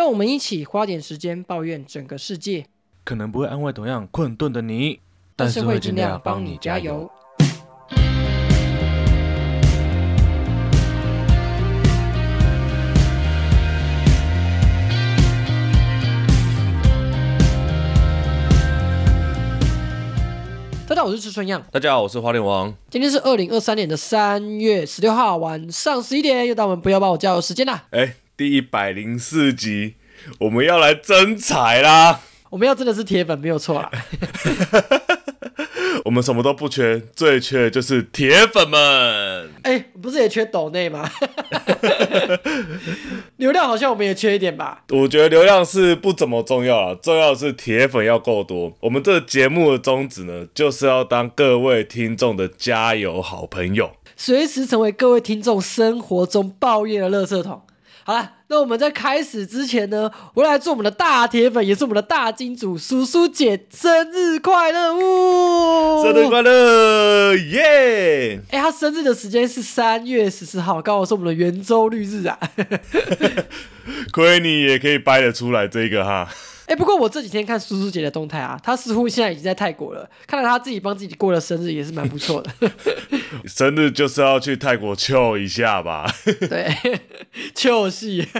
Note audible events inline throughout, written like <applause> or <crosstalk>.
让我们一起花点时间抱怨整个世界，可能不会安慰同样困顿的你，但是会尽量帮你加油。。大家好，我是吃春样，大家好，我是花脸王。今天是二零二三年的三月十六号晚上十一点，又到我们不要帮我加油时间啦。哎，第一百零四集，我们要来争财啦！我们要真的是铁粉，没有错啦。<laughs> 我们什么都不缺，最缺的就是铁粉们。哎、不是也缺抖内吗？<laughs> 流量好像我们也缺一点吧？我觉得流量是不怎么重要啊，重要的是铁粉要够多。我们这个节目的宗旨呢，就是要当各位听众的加油好朋友。随时成为各位听众生活中抱怨的垃圾桶。好了，那我们在开始之前呢，我来祝我们的大铁粉，也是我们的大金主叔叔姐生日快乐！呜，生日快乐，耶！哎、他生日的时间是三月十四号，刚好是我们的圆周率日啊。<laughs> 亏你也可以掰得出来这个哈。哎、不过我这几天看叔叔姐的动态啊，她似乎现在已经在泰国了，看来她自己帮自己过了生日也是蛮不错的。<laughs> 生日就是要去泰国 chill 一下吧。<laughs> 对，秀戏。<laughs>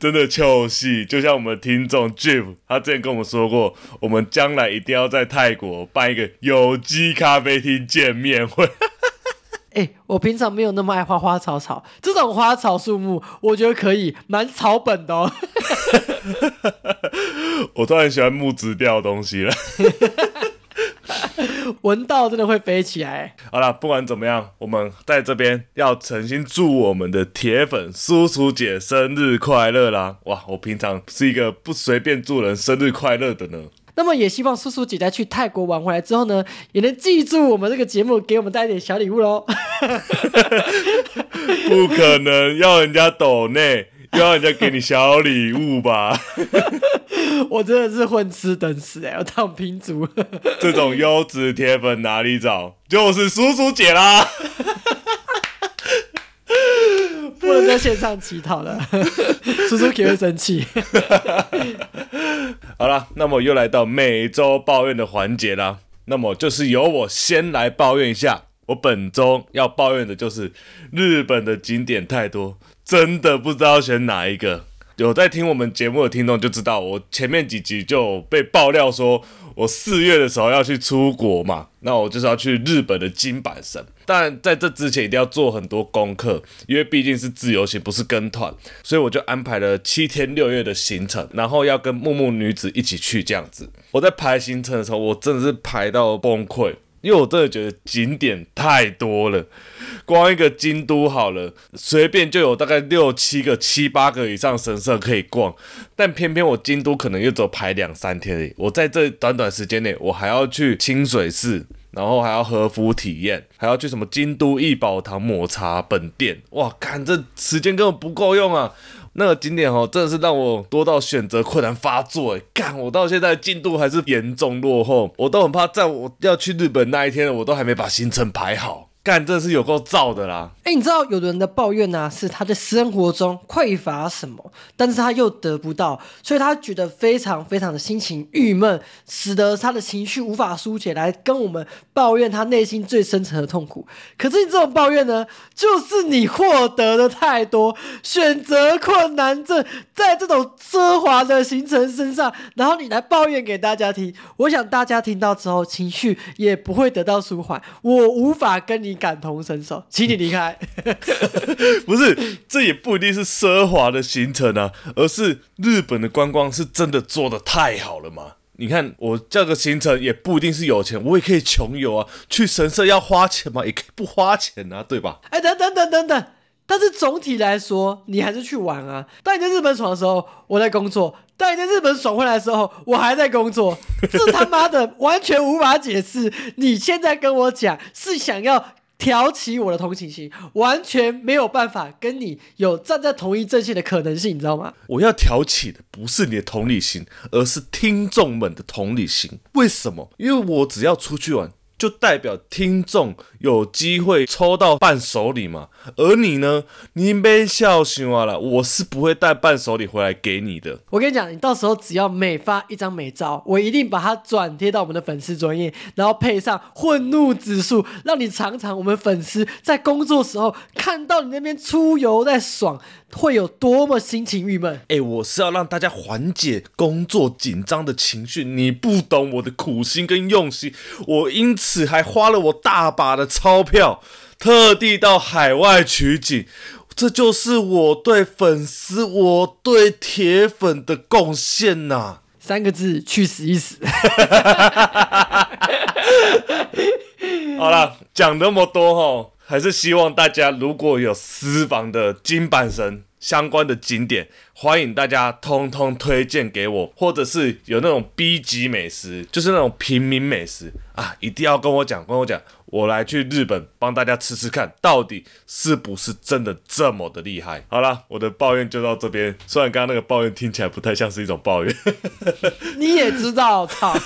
真的秀戏，就像我们听众 Jeff，他之前跟我们说过，我们将来一定要在泰国办一个有机咖啡厅见面会。哎、我平常没有那么爱花花草草，这种花草树木，我觉得可以，蛮草本的哦。<laughs> 我突然喜欢木质调的东西了。<laughs> 闻到真的会飞起来。好了，不管怎么样，我们在这边要诚心祝我们的铁粉叔叔姐生日快乐啦！哇，我平常是一个不随便祝人生日快乐的呢。那么也希望叔叔姐在去泰国玩回来之后呢，也能记住我们这个节目，给我们带一点小礼物喽。<laughs> 不可能要人家抖内，又要人家给你小礼物吧？<laughs> 我真的是混吃等死哎、我当拼族。这种优质铁粉哪里找？就是叔叔姐啦！<laughs> 不能在线上乞讨了，叔叔可会生气。<laughs> 好了，那么又来到每周抱怨的环节啦。那么就是由我先来抱怨一下，我本周要抱怨的就是日本的景点太多，真的不知道选哪一个。有在听我们节目的听众就知道，我前面几集就被爆料说，我四月的时候要去出国嘛，那我就是要去日本的金板神。但在这之前一定要做很多功课，因为毕竟是自由行，不是跟团，所以我就安排了七天六夜的行程，然后要跟木木女子一起去这样子。我在排行程的时候，我真的是排到崩溃。因为我真的觉得景点太多了，光一个京都好了，随便就有大概六七个、七八个以上神社可以逛，但偏偏我京都可能又只有排两三天而已。我在这短短时间内，我还要去清水寺，然后还要和服体验，还要去什么京都艺宝堂抹茶本店，哇，看这时间根本不够用啊！那个景点哦，真的是让我多到选择困难发作哎！干，我到现在进度还是严重落后，我都很怕，在我要去日本那一天，我都还没把行程排好。干，这是有够燥的啦！哎、你知道有的人的抱怨呢、是他在生活中匮乏什么，但是他又得不到，所以他觉得非常非常的心情郁闷，使得他的情绪无法疏解，来跟我们抱怨他内心最深层的痛苦。可是你这种抱怨呢，就是你获得的太多，选择困难症，在这种奢华的行程身上，然后你来抱怨给大家听，我想大家听到之后情绪也不会得到舒缓，我无法跟你感同身受，请你离开。<laughs> 不是，这也不一定是奢华的行程啊，而是日本的观光是真的做的太好了嘛。你看我这个行程也不一定是有钱，我也可以穷游啊。去神社要花钱嘛，也可以不花钱啊，对吧？哎，等等等等等，但是总体来说，你还是去玩啊。当你在日本爽的时候，我在工作；当你在日本爽回来的时候，我还在工作。<laughs> 这他妈的完全无法解释。你现在跟我讲是想要挑起我的同情心，完全没有办法跟你有站在同一阵线的可能性，你知道吗？我要挑起的不是你的同理心，而是听众们的同理心。为什么？因为我只要出去玩，就代表听众有机会抽到伴手礼嘛。而你呢，你别笑死我了，我是不会带伴手礼回来给你的。我跟你讲，你到时候只要每发一张美照，我一定把它转贴到我们的粉丝专页，然后配上愤怒指数，让你尝尝我们粉丝在工作时候看到你那边出游在爽，会有多么心情郁闷。哎，我是要让大家缓解工作紧张的情绪，你不懂我的苦心跟用心，我因此还花了我大把的钞票。特地到海外取景，这就是我对粉丝、我对铁粉的贡献呐！三个字：去死一死。<laughs> 好了，讲那么多哈，还是希望大家如果有私房的金板神。相关的景点，欢迎大家通通推荐给我，或者是有那种 B 级美食，就是那种平民美食啊，一定要跟我讲，跟我讲，我来去日本帮大家吃吃看，到底是不是真的这么的厉害？好了，我的抱怨就到这边，虽然刚刚那个抱怨听起来不太像是一种抱怨，你也知道，操！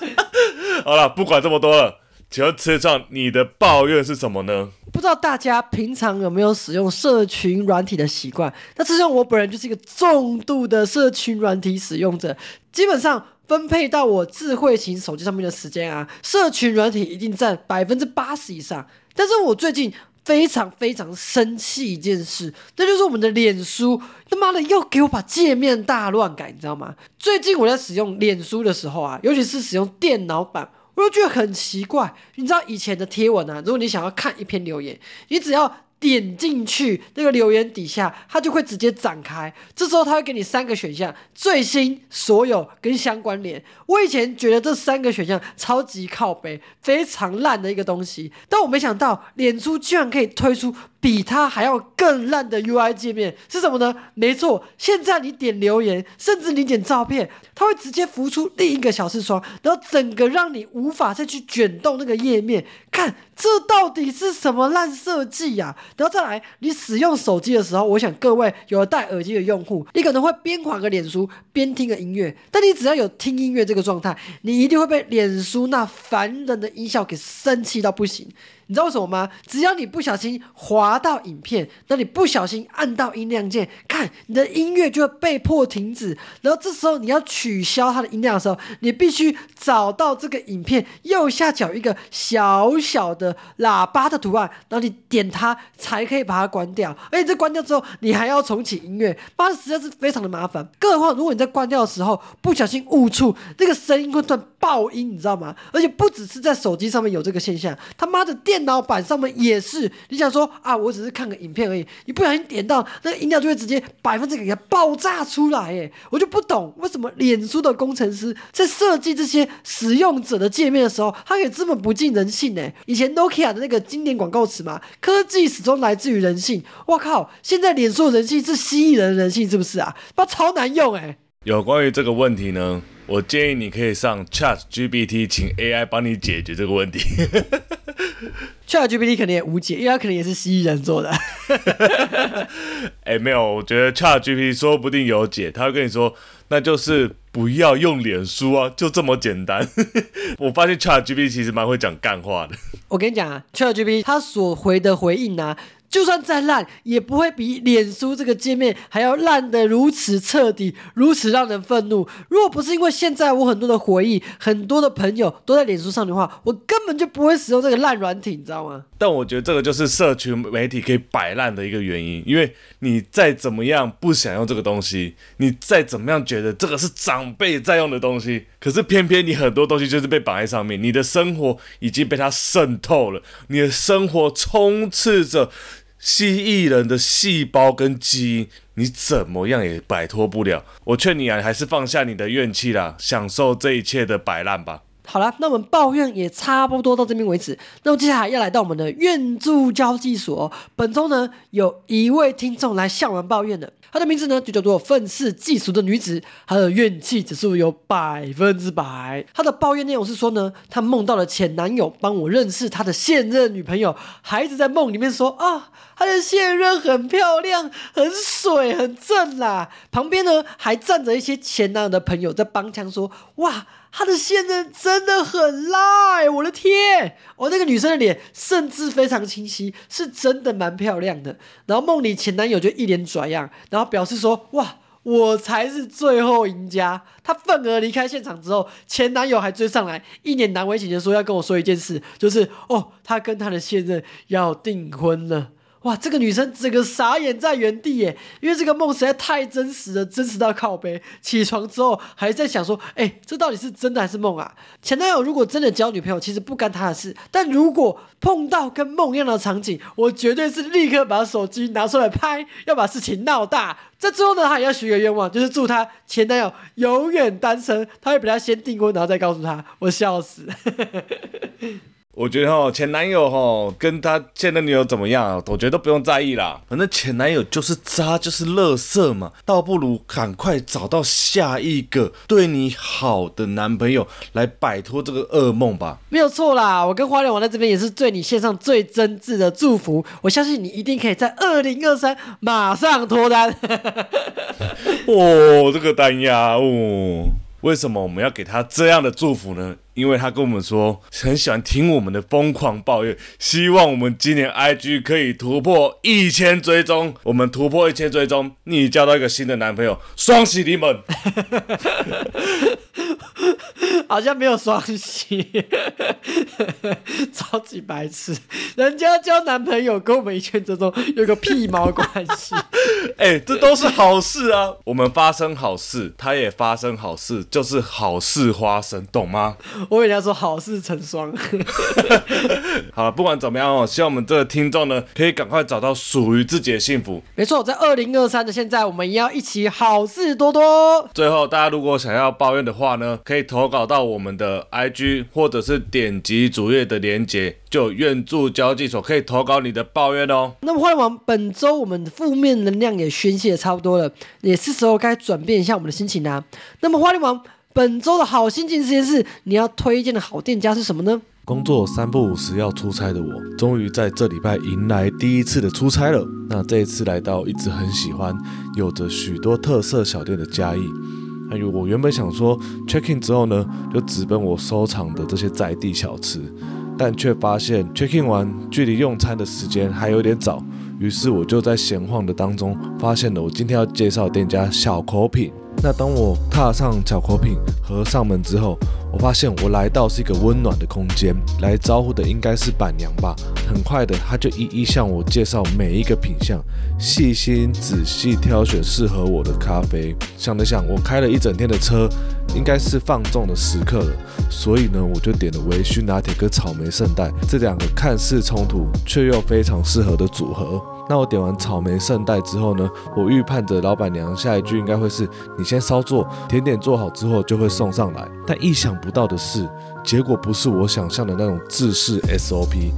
<laughs> 好了，不管这么多了。请问车上你的抱怨是什么呢？不知道大家平常有没有使用社群软体的习惯？那实上我本人就是一个重度的社群软体使用者，基本上分配到我智慧型手机上面的时间啊，社群软体一定占百分之八十以上。但是我最近非常非常生气一件事，那就是我们的脸书他妈的又给我把界面大乱改，你知道吗？最近我在使用脸书的时候啊，尤其是使用电脑版。我就觉得很奇怪，你知道以前的贴文啊，如果你想要看一篇留言，你只要点进去那个留言底下，它就会直接展开。这时候它会给你三个选项：最新、所有跟相关联。我以前觉得这三个选项超级靠背，非常烂的一个东西，但我没想到脸书居然可以推出。比它还要更烂的 UI 界面是什么呢？没错，现在你点留言，甚至你点照片，它会直接浮出另一个小视窗，然后整个让你无法再去卷动那个页面。看，这到底是什么烂设计呀？然后再来，你使用手机的时候，我想各位有戴耳机的用户，你可能会边滑个脸书边听个音乐，但你只要有听音乐这个状态，你一定会被脸书那烦人的音效给生气到不行。你知道为什么吗？只要你不小心滑到影片，那你不小心按到音量键，看你的音乐就会被迫停止。然后这时候你要取消它的音量的时候，你必须找到这个影片右下角一个小小的喇叭的图案，然后你点它才可以把它关掉。而且这关掉之后，你还要重启音乐，妈的实在是非常的麻烦。更何况如果你在关掉的时候不小心误触，那个声音会断爆音，你知道吗？而且不只是在手机上面有这个现象，他妈的电。电脑版上面也是，你想说啊，我只是看个影片而已，你不小心点到那个音量就会直接百分之给它爆炸出来，哎，我就不懂为什么脸书的工程师在设计这些使用者的界面的时候，他可以这么不近人性呢？以前 Nokia 的那个经典广告词嘛，科技始终来自于人性。我靠，现在脸书的人性是蜥蜴人的人性，是不是啊？把超难用哎。有关于这个问题呢？我建议你可以上 Chat GPT，请 AI 帮你解决这个问题。<laughs> Chat GPT 可能也无解，因为它可能也是蜥蜴人做的。<laughs> 哎，没有，我觉得 Chat GPT 说不定有解，他会跟你说，那就是不要用脸书啊，就这么简单。<laughs> 我发现 Chat GPT 其实蛮会讲干话的。我跟你讲啊，Chat GPT 他所回的回应啊。就算再烂，也不会比脸书这个界面还要烂得如此彻底，如此让人愤怒。如果不是因为现在我很多的回忆，很多的朋友都在脸书上的话，我根本就不会使用这个烂软体，你知道吗？但我觉得这个就是社群媒体可以摆烂的一个原因，因为你再怎么样不想用这个东西，你再怎么样觉得这个是长辈在用的东西，可是偏偏你很多东西就是被绑在上面，你的生活已经被它渗透了，你的生活充斥着。蜥蜴人的细胞跟基因，你怎么样也摆脱不了。我劝你啊，还是放下你的怨气啦，享受这一切的摆烂吧。好了，那我们抱怨也差不多到这边为止。那么接下来要来到我们的愿助交际所。本周呢，有一位听众来向我们抱怨的。她的名字呢就叫做愤世嫉俗的女子，她的怨气指数有百分之百。她的抱怨内容是说呢，她梦到了前男友帮我认识她的现任女朋友，还一直在梦里面说啊，她的现任很漂亮、很水、很正啦。旁边呢还站着一些前男友的朋友在帮腔说，哇。她的现任真的很辣哎！我的天，哦，那个女生的脸甚至非常清晰，是真的蛮漂亮的。然后梦里前男友就一脸拽样，然后表示说：“哇，我才是最后赢家。”她愤而离开现场之后，前男友还追上来，一脸难为情的说：“要跟我说一件事，就是哦，她跟她的现任要订婚了。”哇，这个女生整个傻眼在原地耶，因为这个梦实在太真实了，真实到靠背。起床之后还在想说，哎，这到底是真的还是梦啊？前男友如果真的交女朋友，其实不干他的事；但如果碰到跟梦一样的场景，我绝对是立刻把手机拿出来拍，要把事情闹大。在最后呢，他也要许个愿望，就是祝他前男友永远单身。他会比他先订婚，然后再告诉他。我笑死。我觉得哈，前男友哈跟他现任女友怎么样，我觉得都不用在意啦。反正前男友就是渣，就是垃圾嘛，倒不如赶快找到下一个对你好的男朋友来摆脱这个噩梦吧。没有错啦，我跟花莲王在这边也是对你献上最真挚的祝福。我相信你一定可以在二零二三马上脱单。<laughs> 哦，这个单呀，哦。为什么我们要给他这样的祝福呢？因为他跟我们说很喜欢听我们的疯狂抱怨，希望我们今年 IG 可以突破一千追踪。我们突破一千追踪，你交到一个新的男朋友，双喜临门。<laughs> 好像没有双喜，<laughs> 超级白痴。人家交男朋友跟我们一千追踪有个屁毛关系？<laughs> 哎，这都是好事啊！我们发生好事，他也发生好事，就是好事发生，懂吗？我跟人家说好事成双。<laughs> 好了，不管怎么样哦，希望我们这个听众呢，可以赶快找到属于自己的幸福。没错，在二零二三的现在，我们也要一起好事多多。最后，大家如果想要抱怨的话呢，可以投稿到。到我们的 IG，或者是点击主页的连接，就愿助交际所可以投稿你的抱怨哦。那么，花莲王，本周我们的负面能量也宣泄差不多了，也是时候该转变一下我们的心情啦。那么，花莲王，本周的好心情实验室，你要推荐的好店家是什么呢？工作三不五时要出差的我，终于在这礼拜迎来第一次的出差了。那这一次来到一直很喜欢、有着许多特色小店的嘉义。哎呦，我原本想说 check in 之后呢，就直奔我收藏的这些在地小吃，但却发现 check in 完距离用餐的时间还有点早，于是我就在闲晃的当中，发现了我今天要介绍店家小口品。那当我踏上巧克品和上门之后，我发现我来到是一个温暖的空间，来招呼的应该是板娘吧。很快的，他就一一向我介绍每一个品相，细心仔细挑选适合我的咖啡。想了想，我开了一整天的车，应该是放纵的时刻了，所以呢，我就点了微醺拿铁跟草莓圣代这两个看似冲突却又非常适合的组合。那我点完草莓圣代之后呢，我预判着老板娘下一句应该会是：你先稍坐，甜点做好之后就会送上来。但意想不到的是，结果不是我想象的那种制式 SOP，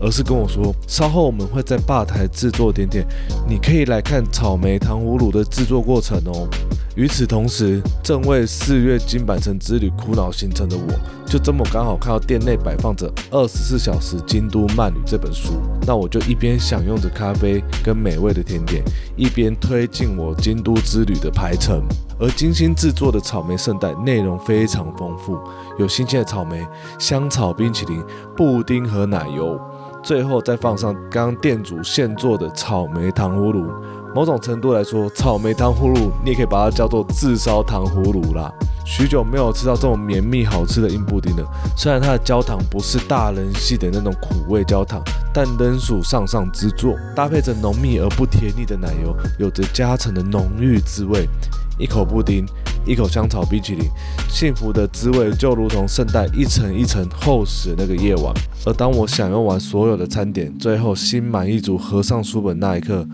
而是跟我说稍后我们会在吧台制作甜点，你可以来看草莓糖葫芦的制作过程哦。与此同时，正为四月金板城之旅苦恼行程的我，就这么刚好看到店内摆放着《二十四小时京都慢旅》这本书，那我就一边享用着咖啡跟美味的甜点，一边推进我京都之旅的排程。而精心制作的草莓圣代内容非常丰富，有新鲜的草莓、香草冰淇淋、布丁和奶油，最后再放上刚店主现做的草莓糖葫芦。某种程度来说，草莓糖葫芦你也可以把它叫做自烧糖葫芦啦。许久没有吃到这种绵密好吃的硬布丁了。虽然它的焦糖不是大人系的那种苦味焦糖，但仍属上上之作。搭配着浓密而不甜腻的奶油，有着加成的浓郁滋味。一口布丁，一口香草冰淇淋，幸福的滋味就如同圣代一层一层厚实的那个夜晚。而当我享用完所有的餐点，最后心满意足合上书本那一刻。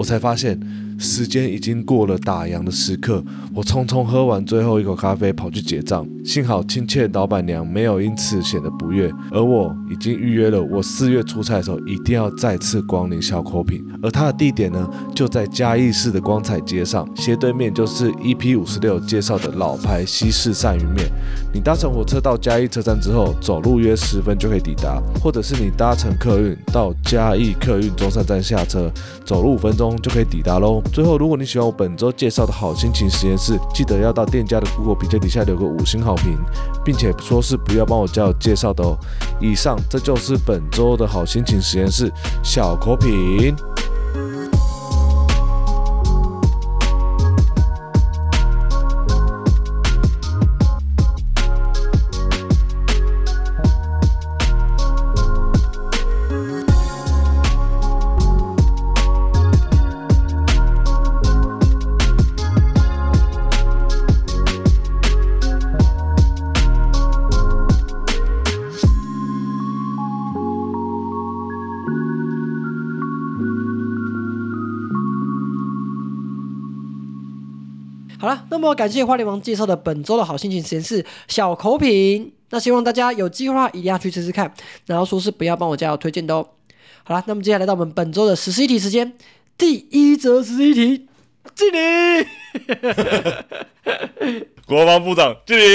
我才发现。时间已经过了打烊的时刻，我匆匆喝完最后一口咖啡，跑去结账。幸好亲切老板娘没有因此显得不悦，而我已经预约了，我四月出差的时候一定要再次光临小口品。而它的地点呢，就在嘉义市的光彩街上，斜对面就是 EP 五十六介绍的老牌西式鳝鱼面。你搭乘火车到嘉义车站之后，走路约十分就可以抵达，或者是你搭乘客运到嘉义客运中山站下车，走路五分钟就可以抵达喽。最后，如果你喜欢我本周介绍的好心情实验室，记得要到店家的 Google 评价底下留个五星好评，并且说是不要帮我叫介绍的哦。以上这就是本周的好心情实验室小口品。感谢花莲王介绍的本周的好心情实验室小口品，那希望大家有机会的话一定要去吃吃看，然后说是不要帮我加油推荐的哦。好了，那么接下来到我们本周的十四题时间，第一则十一题，敬礼。<laughs> 国防部长敬礼。<laughs>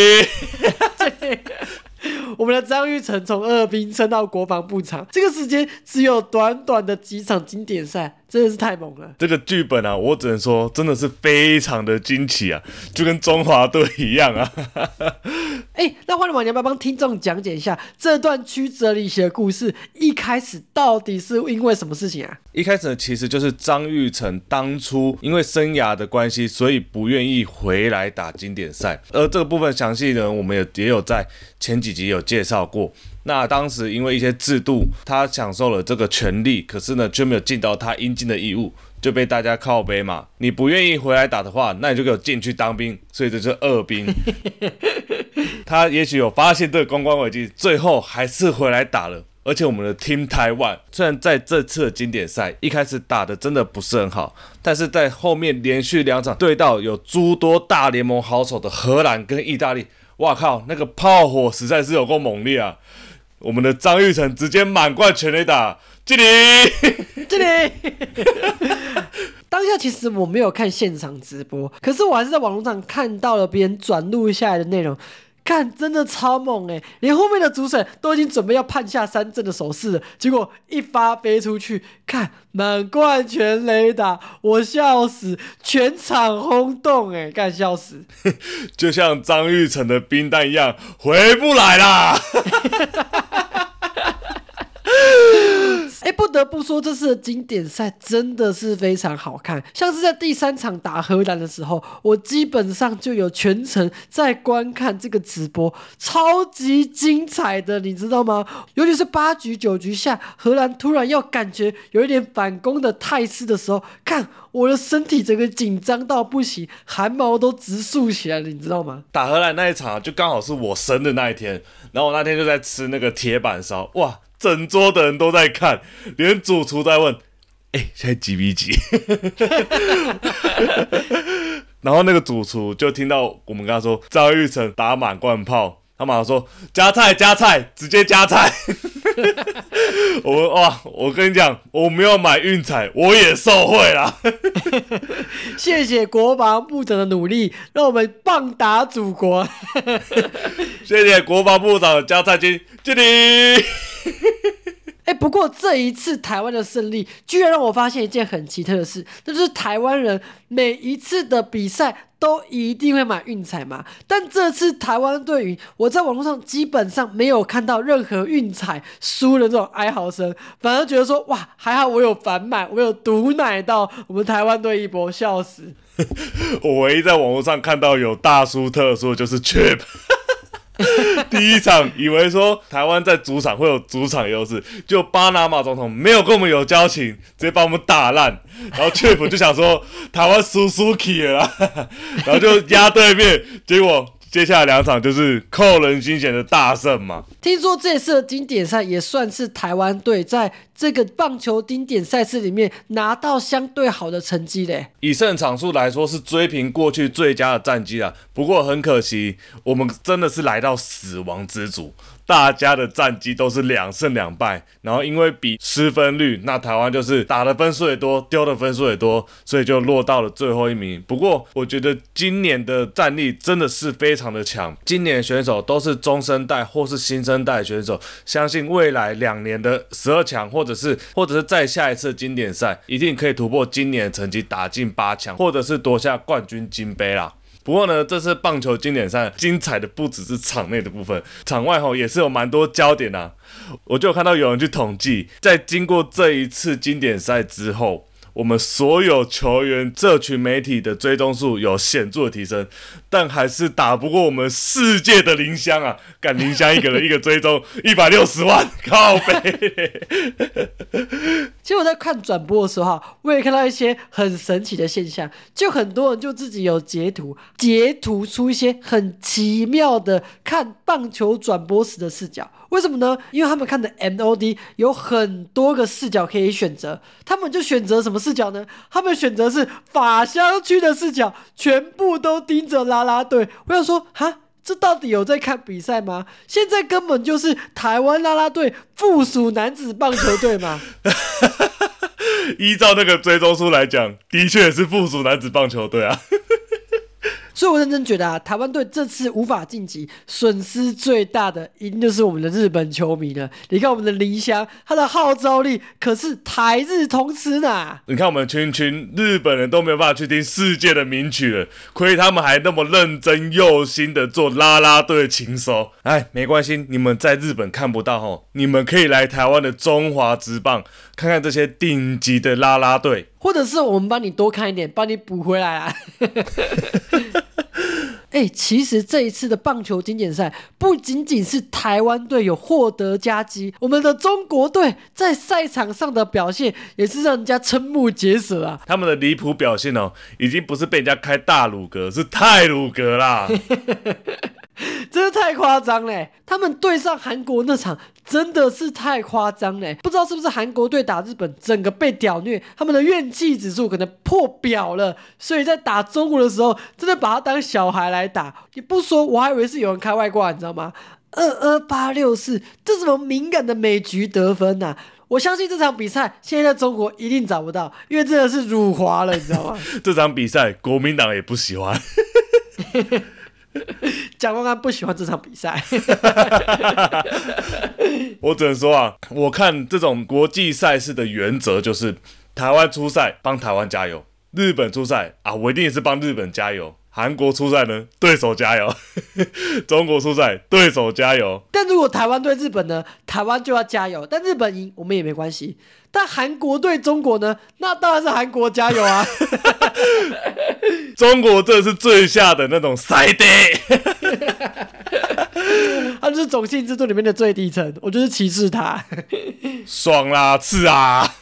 我们的张玉成从二兵升到国防部长，这个时间只有短短的几场经典赛，真的是太猛了。这个剧本啊，我只能说真的是非常的惊奇啊，就跟中华队一样啊。<laughs> 哎，那花莲王，你要不要帮听众讲解一下这段曲折离奇的故事？一开始到底是因为什么事情啊？一开始其实就是张玉成当初因为生涯的关系，所以不愿意回来打经典赛。而这个部分详细呢，我们也也有在前几集有介绍过。那当时因为一些制度，他享受了这个权利，可是呢却没有尽到他应尽的义务，就被大家靠背嘛。你不愿意回来打的话，那你就给我进去当兵。所以这是二兵。<laughs> 他也许有发现这个公关危机，最后还是回来打了。而且我们的 Team Taiwan 虽然在这次的经典赛一开始打的真的不是很好，但是在后面连续两场对到有诸多大联盟好手的荷兰跟意大利，哇靠，那个炮火实在是有够猛烈啊！我们的张玉成直接满贯全垒打，敬礼，<laughs> 敬礼。当下其实我没有看现场直播，可是我还是在网络上看到了别人转录下来的内容。看，真的超猛哎！连后面的主审都已经准备要判下三振的手势了，结果一发飞出去，看满贯全雷打，我笑死，全场轰动哎，干笑死！<laughs> 就像张玉成的冰弹一样，回不来啦！<laughs> 哎，不得不说，这次的经典赛真的是非常好看。像是在第三场打荷兰的时候，我基本上就有全程在观看这个直播，超级精彩的，你知道吗？尤其是八局九局下，荷兰突然要感觉有一点反攻的态势的时候，看我的身体整个紧张到不行，汗毛都直竖起来了，你知道吗？打荷兰那一场就刚好是我生的那一天，然后我那天就在吃那个铁板烧，哇！整桌的人都在看，连主厨在问：“哎，现在几比几？” <laughs> 然后那个主厨就听到我们跟他说张玉成打满贯炮，他马上说：“加菜，加菜，直接加菜。<laughs> ”我哇，我跟你讲，我没有买运彩，我也受贿了。<laughs> 谢谢国防部长的努力，让我们棒打祖国。谢谢国防部长的加菜金，敬礼。<laughs> 哎，不过这一次台湾的胜利，居然让我发现一件很奇特的事，那就是台湾人每一次的比赛都一定会买运彩嘛。但这次台湾队赢，我在网络上基本上没有看到任何运彩输的这种哀嚎声，反而觉得说哇，还好我有反买，我有毒奶到我们台湾队一波，笑死！<laughs> 我唯一在网络上看到有大输特输就是 Chip。<laughs> 第一场以为说台湾在主场会有主场优势，就巴拿马总统没有跟我们有交情，直接把我们打烂。然后 Chip 就想说台湾输输气了，<laughs> 然后就压对面，结果。接下来两场就是扣人心弦的大胜嘛。听说这次的经典赛也算是台湾队在这个棒球经典赛事里面拿到相对好的成绩嘞。以胜场数来说，是追平过去最佳的战绩啊。不过很可惜，我们真的是来到死亡之组。大家的战绩都是两胜两败，然后因为比失分率，那台湾就是打的分数也多，丢的分数也多，所以就落到了最后一名。不过我觉得今年的战力真的是非常的强，今年选手都是中生代或是新生代选手，相信未来两年的十二强或者是或者是再下一次经典赛一定可以突破今年的成绩，打进八强，或者是夺下冠军金杯啦。不过呢，这次棒球经典赛精彩的不只是场内的部分，场外吼也是有蛮多焦点啊。我就有看到有人去统计，在经过这一次经典赛之后。我们所有球员这群媒体的追踪数有显著的提升，但还是打不过我们世界的林香啊！干林香一个人 <laughs> 一个追踪一百六十万，<laughs> 靠背。其实我在看转播的时候，我也看到一些很神奇的现象，就很多人就自己有截图，截图出一些很奇妙的看棒球转播时的视角。为什么呢？因为他们看的 MOD 有很多个视角可以选择，他们就选择什么视角呢？他们选择是法香区的视角，全部都盯着啦啦队。我想说，哈，这到底有在看比赛吗？现在根本就是台湾啦啦队附属男子棒球队嘛。<laughs> 依照那个追踪书来讲，的确是附属男子棒球队啊。所以，我认真觉得啊，台湾队这次无法晋级，损失最大的一定就是我们的日本球迷了。你看我们的林香，他的号召力可是台日同吃呢。你看我们群群日本人都没有办法去听世界的名曲了，亏他们还那么认真用心的做啦啦队情收。哎，没关系，你们在日本看不到吼，你们可以来台湾的中华职棒看看这些顶级的啦啦队，或者是我们帮你多看一点，帮你补回来啊。<laughs> 哎，其实这一次的棒球经典赛不仅仅是台湾队有获得佳绩，我们的中国队在赛场上的表现也是让人家瞠目结舌啊！他们的离谱表现哦，已经不是被人家开大鲁格，是太鲁格啦！<laughs> 真的太夸张嘞！他们对上韩国那场真的是太夸张嘞！不知道是不是韩国队打日本，整个被屌虐，他们的怨气指数可能破表了，所以在打中国的时候，真的把他当小孩来打。你不说，我还以为是有人开外挂，你知道吗？二二八六四，这什么敏感的美局得分呐？我相信这场比赛现在在中国一定找不到，因为真的是辱华了，你知道吗？<laughs> 这场比赛国民党也不喜欢。<laughs> <laughs> 蒋光安不喜欢这场比赛，<laughs> 我只能说啊，我看这种国际赛事的原则就是，台湾出赛帮台湾加油，日本出赛啊，我一定也是帮日本加油。韩国出赛呢，对手加油；<laughs> 中国出赛，对手加油。但如果台湾对日本呢，台湾就要加油。但日本赢，我们也没关系。但韩国对中国呢，那当然是韩国加油啊！<laughs> 中国这是最下的那种赛地，<laughs> 他就是种姓制度里面的最低层，我就是歧视他。爽啦，是啊。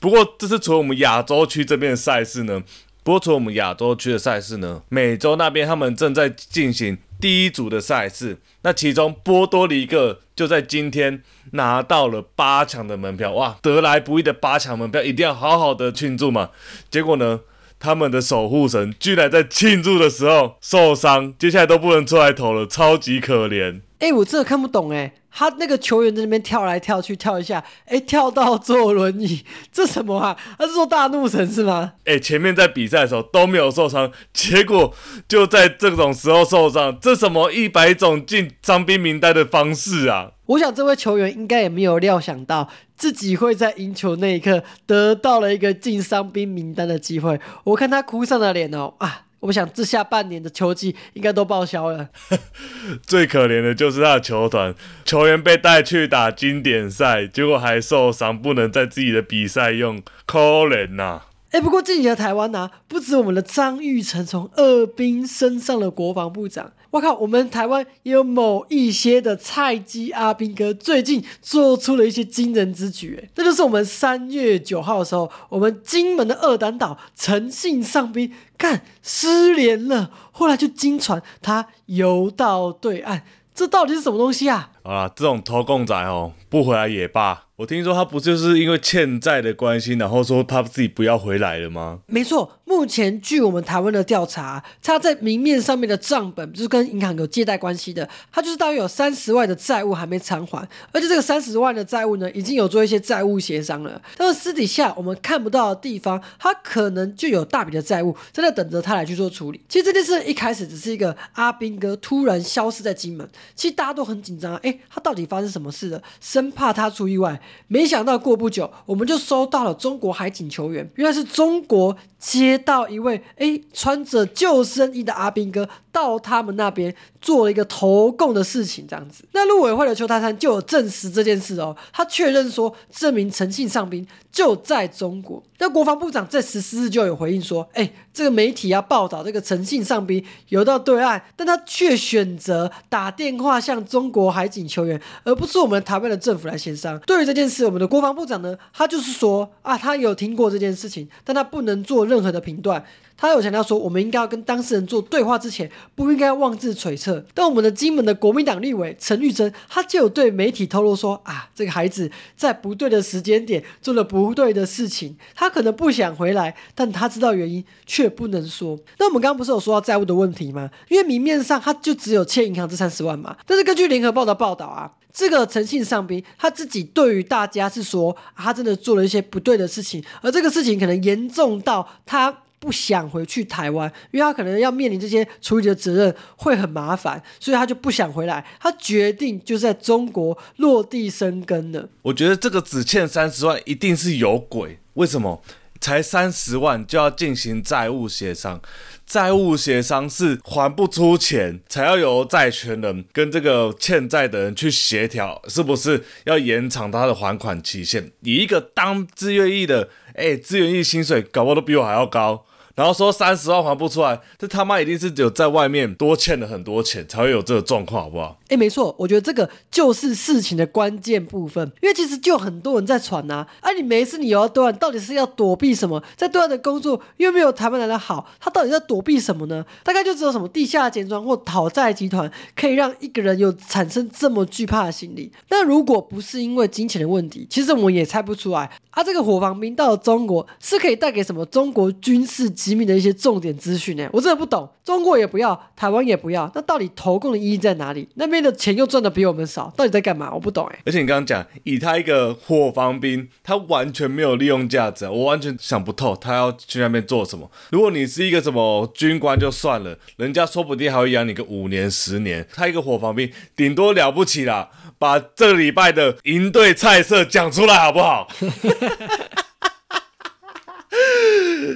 不过这是除了我们亚洲区这边的赛事呢。不过，除了我们亚洲区的赛事呢，美洲那边他们正在进行第一组的赛事。那其中波多黎各就在今天拿到了八强的门票，哇，得来不易的八强门票，一定要好好的庆祝嘛。结果呢，他们的守护神居然在庆祝的时候受伤，接下来都不能出来投了，超级可怜。哎，我真的看不懂哎。他那个球员在那边跳来跳去，跳一下，哎，跳到坐轮椅，这什么啊？他是说大怒神是吗？哎，前面在比赛的时候都没有受伤，结果就在这种时候受伤，这什么一百种进伤兵名单的方式啊？我想这位球员应该也没有料想到自己会在赢球那一刻得到了一个进伤兵名单的机会。我看他哭丧的脸哦，啊！我想这下半年的球季应该都报销了。<laughs> 最可怜的就是他的球团球员被带去打经典赛，结果还受伤，不能在自己的比赛用，可怜呐。哎，不过近几的台湾啊，不止我们的张玉成从二兵升上了国防部长。我靠，我们台湾也有某一些的菜鸡阿兵哥，最近做出了一些惊人之举。哎，这就是我们三月九号的时候，我们金门的二胆岛诚信上兵干失联了，后来就惊传他游到对岸，这到底是什么东西啊？啊，这种偷共仔哦，不回来也罢。我听说他不就是因为欠债的关系，然后说他自己不要回来了吗？没错，目前据我们台湾的调查，他在明面上面的账本就是跟银行有借贷关系的，他就是大约有三十万的债务还没偿还，而且这个三十万的债务呢，已经有做一些债务协商了。但是私底下我们看不到的地方，他可能就有大笔的债务正在等着他来去做处理。其实这件事一开始只是一个阿兵哥突然消失在金门，其实大家都很紧张，哎，他到底发生什么事了，生怕他出意外。没想到过不久，我们就收到了中国海警球员，原来是中国接到一位哎穿着救生衣的阿兵哥到他们那边做了一个投共的事情，这样子。那陆委会的邱泰山就有证实这件事哦，他确认说这名诚信上兵就在中国。那国防部长在十四日就有回应说，哎，这个媒体要报道这个诚信上兵游到对岸，但他却选择打电话向中国海警求援，而不是我们台湾的政政府来协商。对于这件事，我们的国防部长呢，他就是说啊，他有听过这件事情，但他不能做任何的评断。他有强调说，我们应该要跟当事人做对话之前，不应该妄自揣测。但我们的金门的国民党立委陈玉珍，他就有对媒体透露说啊，这个孩子在不对的时间点做了不对的事情，他可能不想回来，但他知道原因却不能说。那我们刚刚不是有说到债务的问题吗？因为明面上他就只有欠银行这三十万嘛，但是根据联合报的报道啊，这个诚信上宾他自己对于大家是说，他真的做了一些不对的事情，而这个事情可能严重到他。不想回去台湾，因为他可能要面临这些处理的责任会很麻烦，所以他就不想回来。他决定就在中国落地生根了。我觉得这个只欠三十万一定是有鬼。为什么？才三十万就要进行债务协商？债务协商是还不出钱，才要由债权人跟这个欠债的人去协调，是不是要延长他的还款期限？以一个当自愿役的，哎，自愿役薪水搞不好都比我还要高。然后说三十万还不出来，这他妈一定是只有在外面多欠了很多钱才会有这个状况，好不好？哎，没错，我觉得这个就是事情的关键部分，因为其实就很多人在传呐，啊，你没事你又要对岸，到底是要躲避什么？在对岸的工作又没有台湾来的好，他到底在躲避什么呢？大概就只有什么地下钱庄或讨债集团可以让一个人有产生这么惧怕的心理。那如果不是因为金钱的问题，其实我们也猜不出来。啊，这个火防兵到了中国是可以带给什么中国军事机密的一些重点资讯呢？我真的不懂，中国也不要，台湾也不要，那到底投共的意义在哪里？那边的钱又赚的比我们少，到底在干嘛？我不懂哎。而且你刚刚讲，以他一个火防兵，他完全没有利用价值，我完全想不透他要去那边做什么。如果你是一个什么军官就算了，人家说不定还会养你个五年十年，他一个火防兵顶多了不起啦。把这个礼拜的营队菜色讲出来好不好？<laughs>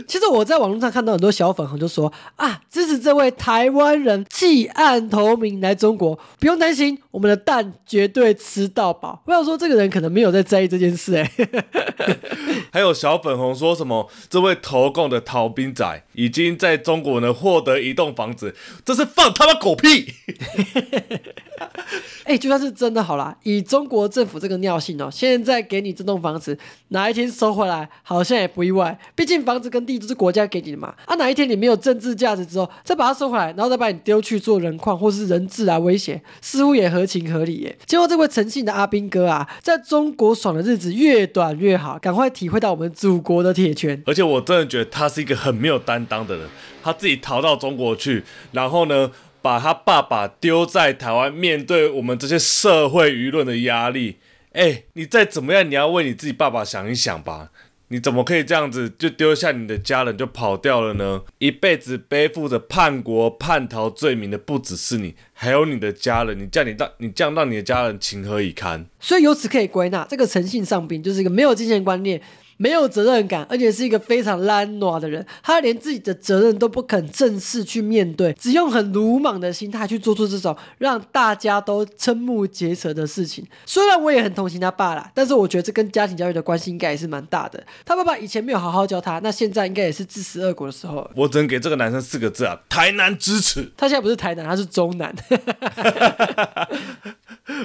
其实我在网络上看到很多小粉红就说啊，支持这位台湾人弃暗投明来中国，不用担心，我们的蛋绝对吃到饱。我想说，这个人可能没有在在意这件事哎。<laughs> 还有小粉红说什么，这位投共的逃兵仔已经在中国呢获得一栋房子，这是放他妈狗屁！<laughs> 哎，就算是真的好啦，以中国政府这个尿性哦，现在给你这栋房子，哪一天收回来，好像也不意外。毕竟房子跟地都是国家给你的嘛。啊，哪一天你没有政治价值之后，再把它收回来，然后再把你丢去做人矿或是人质来威胁，似乎也合情合理耶。结果这位诚信的阿兵哥啊，在中国爽的日子越短越好，赶快体会到我们祖国的铁拳。而且我真的觉得他是一个很没有担当的人，他自己逃到中国去，然后呢？把他爸爸丢在台湾，面对我们这些社会舆论的压力，哎，你再怎么样，你要为你自己爸爸想一想吧。你怎么可以这样子就丢下你的家人就跑掉了呢？一辈子背负着叛国叛逃罪名的不只是你，还有你的家人。你叫你让你这样让你的家人情何以堪？所以由此可以归纳，这个诚信上宾就是一个没有金钱观念。没有责任感，而且是一个非常懒惰的人。他连自己的责任都不肯正式去面对，只用很鲁莽的心态去做出这种让大家都瞠目结舌的事情。虽然我也很同情他爸啦，但是我觉得这跟家庭教育的关系应该也是蛮大的。他爸爸以前没有好好教他，那现在应该也是自食恶果的时候。我只能给这个男生四个字啊：台南支持。他现在不是台南，他是中南。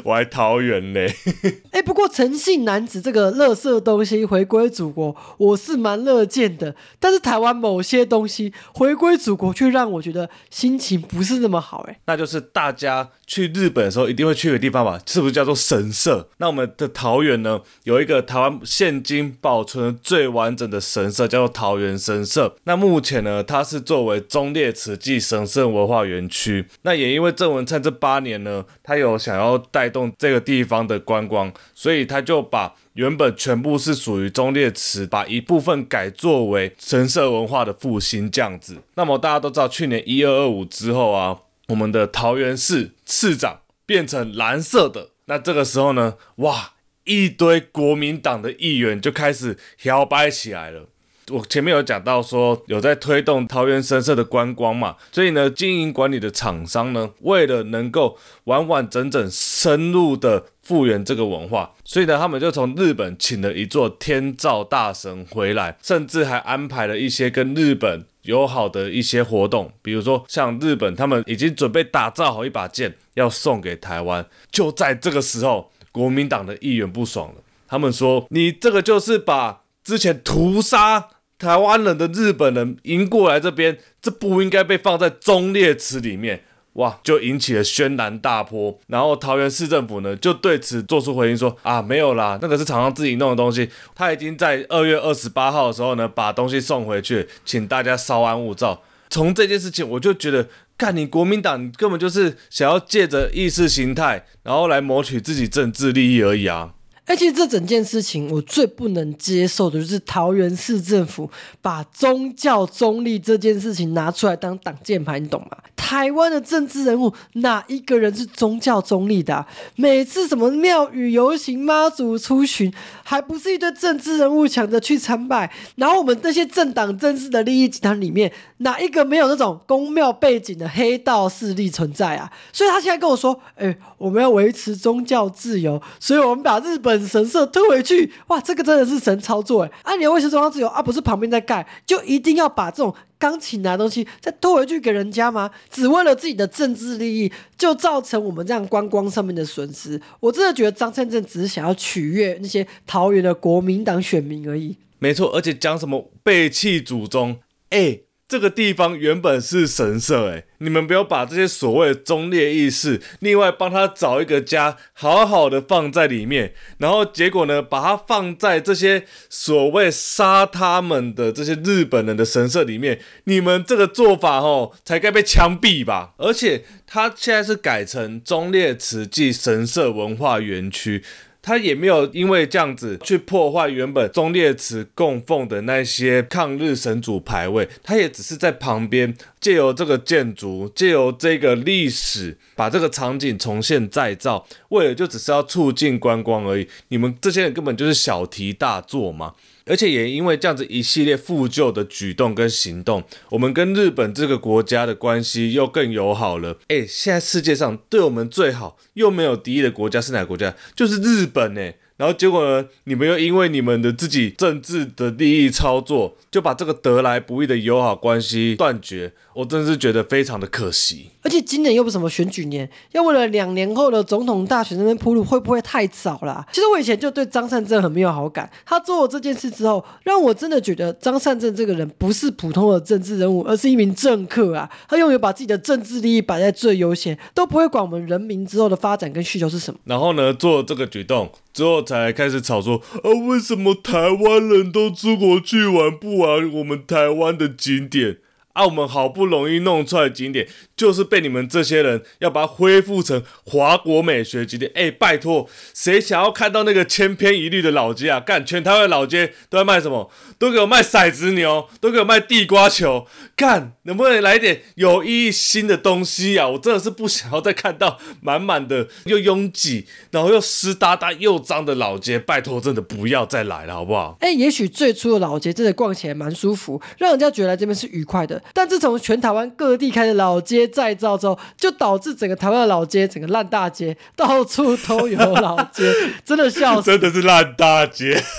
我还桃园嘞。<laughs> 哎，不过诚信男子这个乐色东西回归。祖国，我是蛮乐见的，但是台湾某些东西回归祖国，却让我觉得心情不是那么好。哎，那就是大家去日本的时候一定会去的地方吧？是不是叫做神社？那我们的桃园呢，有一个台湾现今保存最完整的神社，叫做桃园神社。那目前呢，它是作为忠烈祠祭神圣文化园区。那也因为郑文灿这八年呢，他有想要带动这个地方的观光，所以他就把。原本全部是属于忠烈祠，把一部分改作为神社文化的复兴这样子。那么大家都知道，去年一二二五之后啊，我们的桃园市市长变成蓝色的。那这个时候呢，哇，一堆国民党的议员就开始摇摆起来了。我前面有讲到说有在推动桃园神社的观光嘛，所以呢，经营管理的厂商呢，为了能够完完整整深入的复原这个文化，所以呢，他们就从日本请了一座天照大神回来，甚至还安排了一些跟日本友好的一些活动，比如说像日本他们已经准备打造好一把剑要送给台湾，就在这个时候，国民党的议员不爽了，他们说你这个就是把之前屠杀。台湾人的日本人迎过来这边，这不应该被放在忠烈祠里面，哇，就引起了轩然大波。然后桃园市政府呢，就对此做出回应说啊，没有啦，那个是厂商自己弄的东西，他已经在二月二十八号的时候呢，把东西送回去，请大家稍安勿躁。从这件事情，我就觉得，看你国民党根本就是想要借着意识形态，然后来谋取自己政治利益而已啊。而且这整件事情，我最不能接受的就是桃园市政府把宗教中立这件事情拿出来当挡箭牌，你懂吗？台湾的政治人物哪一个人是宗教中立的？每次什么庙宇游行、妈祖出巡，还不是一堆政治人物抢着去参拜？然后我们这些政党政治的利益集团里面，哪一个没有那种公庙背景的黑道势力存在啊？所以他现在跟我说：“哎，我们要维持宗教自由，所以我们把日本神社推回去。”哇，这个真的是神操作哎！啊，你要维持宗教自由啊，不是旁边在盖，就一定要把这种。钢琴拿东西再拖回去给人家吗？只为了自己的政治利益，就造成我们这样观光上面的损失。我真的觉得张灿正只是想要取悦那些桃园的国民党选民而已。没错，而且讲什么背弃祖宗，哎。这个地方原本是神社，诶，你们不要把这些所谓的忠烈义士，另外帮他找一个家，好好的放在里面，然后结果呢，把它放在这些所谓杀他们的这些日本人的神社里面，你们这个做法哦，才该被枪毙吧？而且他现在是改成忠烈祠暨神社文化园区。他也没有因为这样子去破坏原本忠烈祠供奉的那些抗日神主牌位，他也只是在旁边借由这个建筑，借由这个历史，把这个场景重现再造，为了就只是要促进观光而已。你们这些人根本就是小题大做嘛！而且也因为这样子一系列复旧的举动跟行动，我们跟日本这个国家的关系又更友好了。哎，现在世界上对我们最好又没有敌意的国家是哪个国家？就是日本呢。然后结果呢？你们又因为你们的自己政治的利益操作，就把这个得来不易的友好关系断绝。我真是觉得非常的可惜。而且今年又不是什么选举年，要为了两年后的总统大选那边铺路，会不会太早了？其实我以前就对张善政很没有好感。他做了这件事之后，让我真的觉得张善政这个人不是普通的政治人物，而是一名政客啊！他永远把自己的政治利益摆在最优先，都不会管我们人民之后的发展跟需求是什么。然后呢，做这个举动。之后才开始吵说啊，为什么台湾人都出国去玩，不玩我们台湾的景点？啊，我们好不容易弄出来的景点，就是被你们这些人要把它恢复成华国美学景点。哎，拜托，谁想要看到那个千篇一律的老街啊？干，全台湾老街都在卖什么？都给我卖骰子牛，都给我卖地瓜球。干，能不能来点有意义新的东西啊？我真的是不想要再看到满满的又拥挤，然后又湿哒哒又脏的老街。拜托，真的不要再来了，好不好？哎，也许最初的老街真的逛起来蛮舒服，让人家觉得来这边是愉快的。但自从全台湾各地开始老街再造之后，就导致整个台湾的老街整个烂大街，到处都有老街，<laughs> 真的笑死！真的是烂大街。<laughs>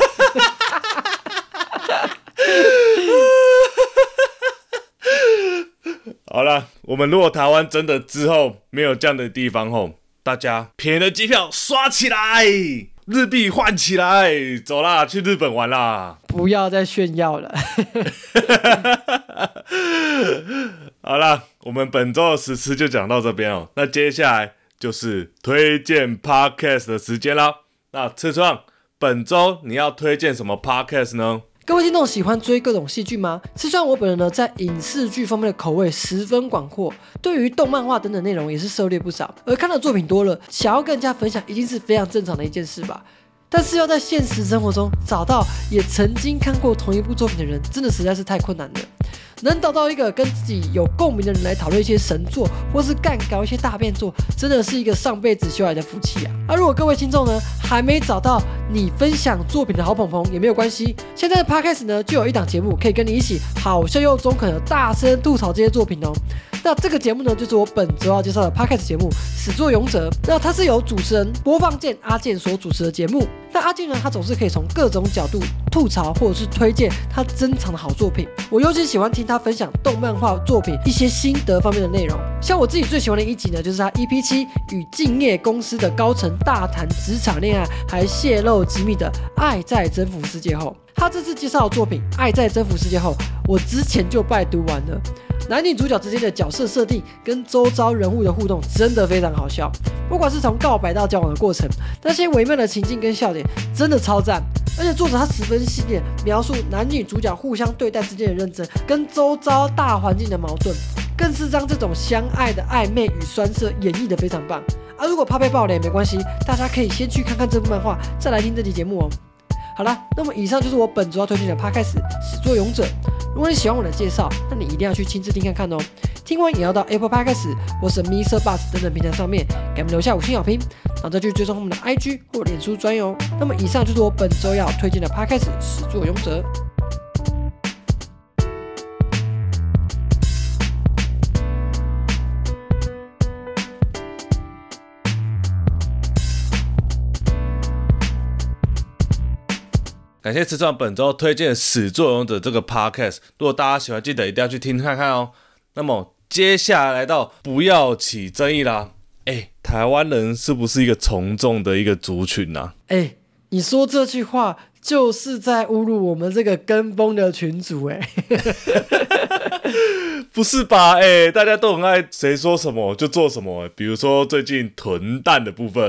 好了，我们如果台湾真的之后没有这样的地方后，大家便宜的机票刷起来。日币换起来，走啦，去日本玩啦！不要再炫耀了。<laughs> 好了，我们本周的实词就讲到这边哦。那接下来就是推荐 podcast 的时间啦。那车创，本周你要推荐什么 podcast 呢？各位听众喜欢追各种戏剧吗？吃川我本人呢，在影视剧方面的口味十分广阔，对于动漫画等等内容也是涉猎不少。而看到作品多了，想要跟人家分享，已经是非常正常的一件事吧。但是要在现实生活中找到也曾经看过同一部作品的人，真的实在是太困难了。能找到一个跟自己有共鸣的人来讨论一些神作，或是干搞一些大变作，真的是一个上辈子修来的福气啊！而如果各位听众呢还没找到你分享作品的好捧捧，也没有关系，现在的 podcast 呢就有一档节目可以跟你一起好笑又中肯的大声吐槽这些作品哦。那这个节目呢，就是我本周要介绍的 podcast 节目《始作俑者》。那它是由主持人播放键阿健所主持的节目。那阿健呢，他总是可以从各种角度吐槽或者是推荐他珍藏的好作品。我尤其喜欢听他分享动漫画作品一些心得方面的内容。像我自己最喜欢的一集呢，就是他 EP 七与敬业公司的高层大谈职场恋爱，还泄露机密的《爱在征服世界后》。他这次介绍的作品《爱在征服世界后》，我之前就拜读完了。男女主角之间的角色设定跟周遭人物的互动真的非常好笑，不管是从告白到交往的过程，那些微妙的情境跟笑点真的超赞。而且作者他十分细腻描述男女主角互相对待之间的认真，跟周遭大环境的矛盾，更是将这种相爱的暧昧与酸涩演绎的非常棒。而如果怕被爆雷没关系，大家可以先去看看这部漫画，再来听这期节目哦。好了，那么以上就是我本周要推荐的 Podcast《始作俑者》。如果你喜欢我的介绍，那你一定要去亲自听看看哦。听完也要到 Apple Podcast 或是 Mr. Bus 等等平台上面给我们留下五星好评，然后再去追踪我们的 IG 或脸书专用。那么以上就是我本周要推荐的 Podcast《始作俑者》。感谢池壮本周推荐《始作俑者》这个 podcast，如果大家喜欢，记得一定要去听看看哦。那么接下来来到不要起争议啦，哎，台湾人是不是一个从众的一个族群呢？哎，你说这句话就是在侮辱我们这个跟风的群主哎。<laughs> 不是吧？哎，大家都很爱谁说什么就做什么。比如说最近囤蛋的部分，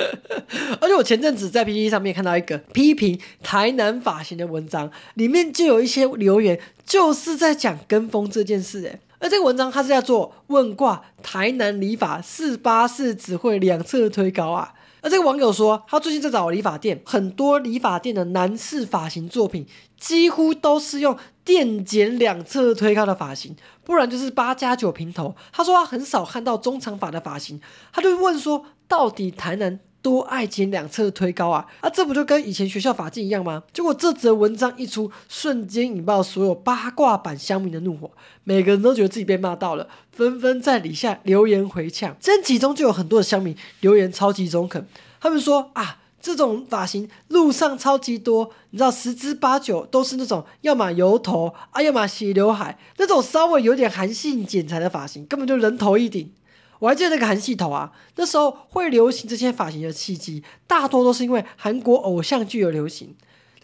<laughs> 而且我前阵子在 PPT 上面看到一个批评台南发型的文章，里面就有一些留言，就是在讲跟风这件事。哎，而这个文章它是要做问卦台南理法四八四只会两侧推高啊。那这个网友说，他最近在找理发店，很多理发店的男士发型作品几乎都是用电剪两侧推开的发型，不然就是八加九平头。他说他很少看到中长发的发型，他就问说，到底台南？多爱剪两侧推高啊！啊，这不就跟以前学校法镜一样吗？结果这则文章一出，瞬间引爆所有八卦版乡民的怒火，每个人都觉得自己被骂到了，纷纷在底下留言回呛。这其中就有很多的乡民留言超级中肯，他们说啊，这种发型路上超级多，你知道十之八九都是那种要么油头啊，要么斜刘海，那种稍微有点韩系剪裁的发型，根本就人头一顶。我还记得那个韩系头啊，那时候会流行这些发型的契机，大多都是因为韩国偶像剧而流行。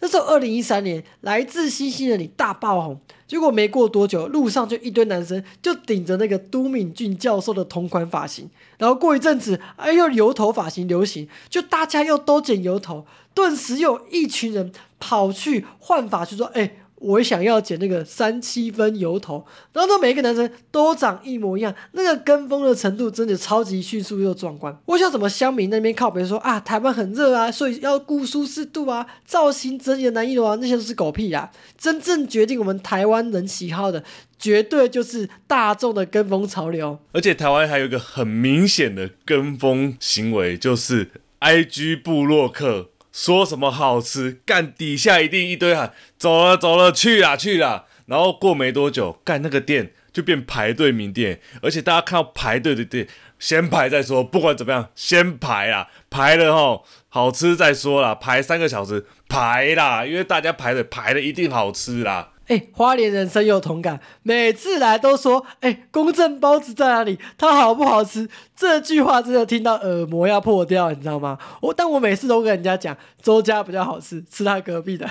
那时候二零一三年，《来自星星的你》大爆红，结果没过多久，路上就一堆男生就顶着那个都敏俊教授的同款发型，然后过一阵子，哎又油头发型流行，就大家又都剪油头，顿时又一群人跑去换发，就说哎。我想要剪那个三七分油头，然后呢，每一个男生都长一模一样，那个跟风的程度真的超级迅速又壮观。我想怎么乡民那边靠别说啊，台湾很热啊，所以要顾舒适度啊，造型整理的难易度啊，那些都是狗屁啊！真正决定我们台湾人喜好的，绝对就是大众的跟风潮流。而且台湾还有一个很明显的跟风行为，就是 I G 部落客。说什么好吃，干底下一定一堆喊走了走了去啦去啦，然后过没多久，干那个店就变排队名店，而且大家看到排队的店，先排再说，不管怎么样，先排啊，排了吼，好吃再说啦，排三个小时排啦，因为大家排的排的一定好吃啦。哎，花莲人深有同感，每次来都说：“哎，公正包子在哪里？它好不好吃？”这句话真的听到耳膜要破掉，你知道吗？我但我每次都跟人家讲，周家比较好吃，吃他隔壁的。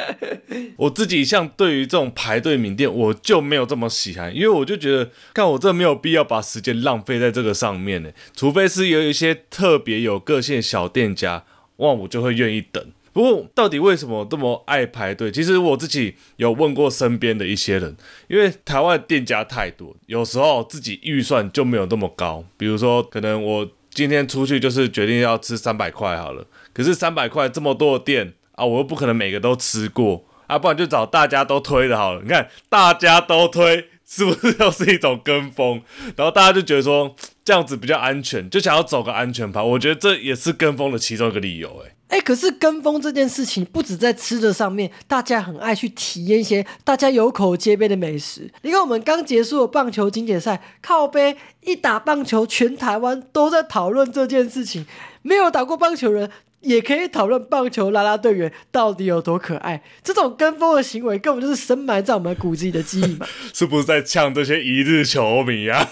<laughs> 我自己像对于这种排队名店，我就没有这么喜欢，因为我就觉得，看我这没有必要把时间浪费在这个上面呢。除非是有一些特别有个性小店家，哇，我就会愿意等。不过，到底为什么这么爱排队？其实我自己有问过身边的一些人，因为台湾店家太多，有时候自己预算就没有那么高。比如说，可能我今天出去就是决定要吃三百块好了，可是三百块这么多的店啊，我又不可能每个都吃过啊，不然就找大家都推的好了。你看，大家都推，是不是又是一种跟风？然后大家就觉得说这样子比较安全，就想要走个安全牌。我觉得这也是跟风的其中一个理由。哎，哎，可是跟风这件事情不止在吃的上面，大家很爱去体验一些大家有口皆碑的美食。你看，我们刚结束的棒球经典赛，靠背一打棒球，全台湾都在讨论这件事情。没有打过棒球人。也可以讨论棒球啦啦队员到底有多可爱，这种跟风的行为根本就是深埋在我们骨子里的记忆嘛。<laughs> <laughs> <laughs> 是不是在呛这些一日球迷啊？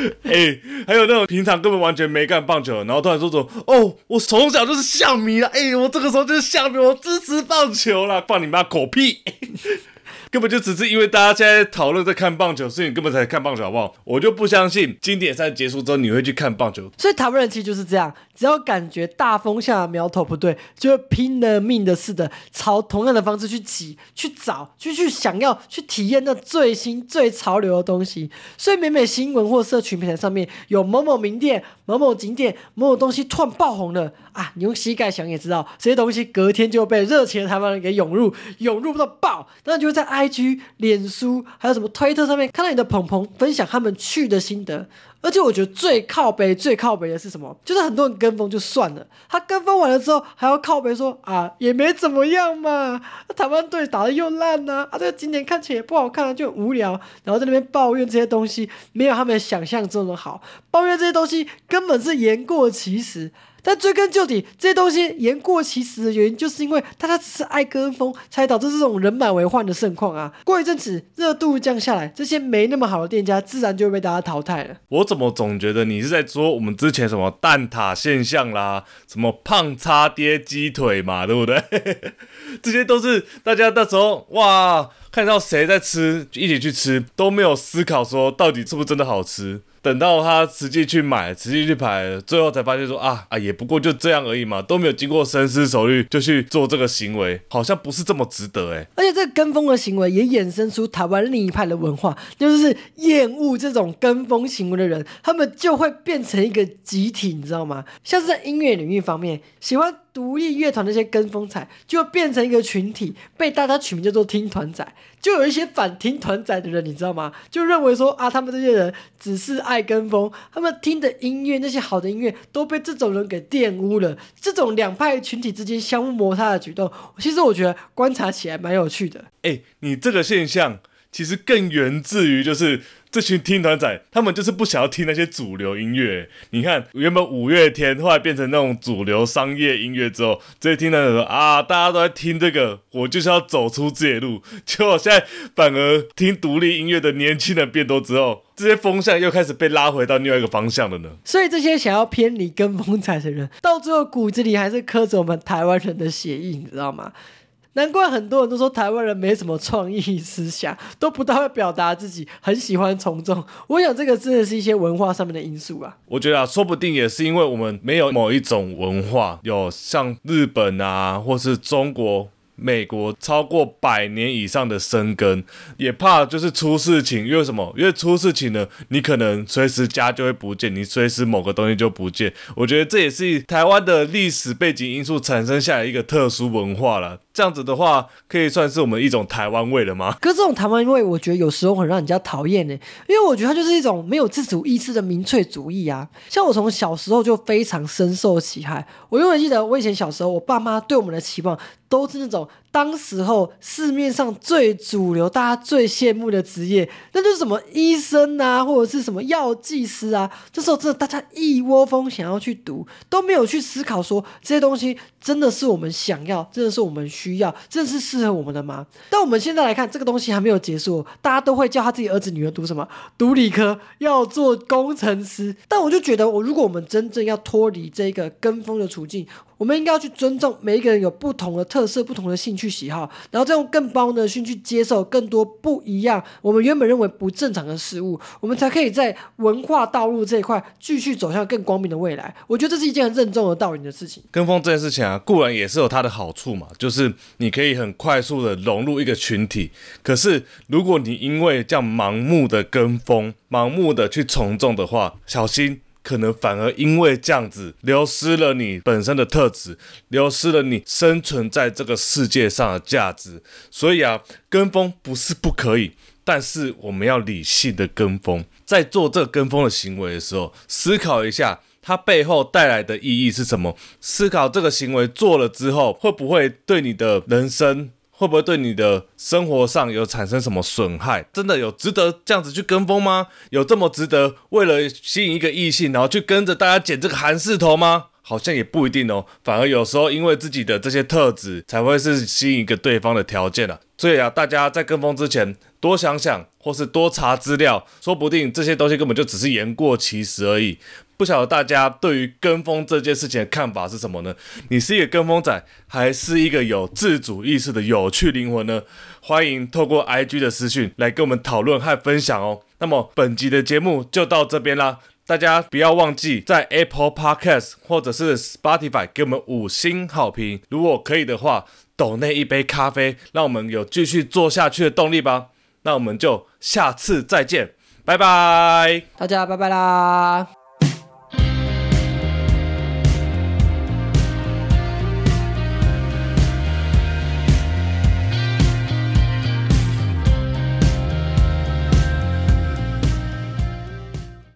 <laughs> 哎，还有那种平常根本完全没干棒球，然后突然说说哦，我从小就是象迷了，哎，我这个时候就是象迷，我支持棒球了，放你妈狗屁！<laughs> 根本就只是因为大家现在讨论在看棒球，所以你根本才看棒球，好不好？我就不相信经典赛结束之后你会去看棒球。所以台湾人其实就是这样，只要感觉大风向的苗头不对，就会拼了命的似的朝同样的方式去挤、去找、去去想要去体验那最新最潮流的东西。所以每每新闻或社群平台上面有某某名店、某某景点、某某东西突然爆红了啊，你用膝盖想也知道，这些东西隔天就被热情的台湾人给涌入，涌入到爆，那就会在 I。G、脸书还有什么推特上面看到你的朋朋分享他们去的心得，而且我觉得最靠背、最靠背的是什么？就是很多人跟风就算了，他跟风完了之后还要靠背说啊也没怎么样嘛，台湾队打的又烂呐，啊这个今年看起来也不好看，就无聊，然后在那边抱怨这些东西没有他们想象中的好，抱怨这些东西根本是言过其实。但追根究底，这些东西言过其实的原因，就是因为大家只是爱跟风，才导致这种人满为患的盛况啊！过一阵子热度降下来，这些没那么好的店家，自然就会被大家淘汰了。我怎么总觉得你是在说我们之前什么蛋挞现象啦，什么胖叉爹鸡腿嘛，对不对？<laughs> 这些都是大家那时候哇，看到谁在吃，一起去吃，都没有思考说到底是不是真的好吃。等到他实际去买，实际去排，最后才发现说啊啊，也不过就这样而已嘛，都没有经过深思熟虑就去做这个行为，好像不是这么值得哎。而且这个跟风的行为也衍生出台湾另一派的文化，就是厌恶这种跟风行为的人，他们就会变成一个集体，你知道吗？像是在音乐领域方面，喜欢。独立乐团那些跟风仔就变成一个群体，被大家取名叫做听团仔。就有一些反听团仔的人，你知道吗？就认为说啊，他们这些人只是爱跟风，他们听的音乐那些好的音乐都被这种人给玷污了。这种两派群体之间相互摩擦的举动，其实我觉得观察起来蛮有趣的。哎，你这个现象其实更源自于就是。这群听团仔，他们就是不想要听那些主流音乐。你看，原本五月天后来变成那种主流商业音乐之后，这些听团仔说啊，大家都在听这个，我就是要走出自己的路。结果现在反而听独立音乐的年轻人变多之后，这些风向又开始被拉回到另外一个方向了呢。所以这些想要偏离跟风仔的人，到最后骨子里还是刻着我们台湾人的血印，你知道吗？难怪很多人都说台湾人没什么创意思想，都不太会表达自己，很喜欢从众。我想这个真的是一些文化上面的因素啊。我觉得啊，说不定也是因为我们没有某一种文化，有像日本啊，或是中国。美国超过百年以上的生根，也怕就是出事情，因为什么？因为出事情呢，你可能随时家就会不见，你随时某个东西就不见。我觉得这也是台湾的历史背景因素产生下来一个特殊文化了。这样子的话，可以算是我们一种台湾味了吗？可这种台湾味，我觉得有时候很让人家讨厌呢，因为我觉得它就是一种没有自主意识的民粹主义啊。像我从小时候就非常深受其害，我永远记得我以前小时候，我爸妈对我们的期望。都是那种当时候市面上最主流、大家最羡慕的职业，那就是什么医生啊，或者是什么药剂师啊。这时候真的大家一窝蜂想要去读，都没有去思考说这些东西真的是我们想要，真的是我们需要，真的是适合我们的吗？但我们现在来看，这个东西还没有结束，大家都会叫他自己儿子女儿读什么，读理科，要做工程师。但我就觉得，我如果我们真正要脱离这个跟风的处境，我们应该要去尊重每一个人有不同的特色、不同的兴趣喜好，然后再用更包容的心去接受更多不一样、我们原本认为不正常的事物，我们才可以在文化道路这一块继续走向更光明的未来。我觉得这是一件很任重而道远的事情。跟风这件事情啊，固然也是有它的好处嘛，就是你可以很快速的融入一个群体。可是如果你因为这样盲目的跟风、盲目的去从众的话，小心。可能反而因为这样子流失了你本身的特质，流失了你生存在这个世界上的价值。所以啊，跟风不是不可以，但是我们要理性的跟风，在做这个跟风的行为的时候，思考一下它背后带来的意义是什么，思考这个行为做了之后会不会对你的人生。会不会对你的生活上有产生什么损害？真的有值得这样子去跟风吗？有这么值得为了吸引一个异性，然后去跟着大家剪这个韩式头吗？好像也不一定哦。反而有时候因为自己的这些特质，才会是吸引一个对方的条件啊。所以啊，大家在跟风之前多想想，或是多查资料，说不定这些东西根本就只是言过其实而已。不晓得大家对于跟风这件事情的看法是什么呢？你是一个跟风仔，还是一个有自主意识的有趣灵魂呢？欢迎透过 IG 的私讯来跟我们讨论和分享哦。那么本集的节目就到这边啦，大家不要忘记在 Apple Podcast 或者是 Spotify 给我们五星好评。如果可以的话，抖那一杯咖啡，让我们有继续做下去的动力吧。那我们就下次再见，拜拜，大家拜拜啦。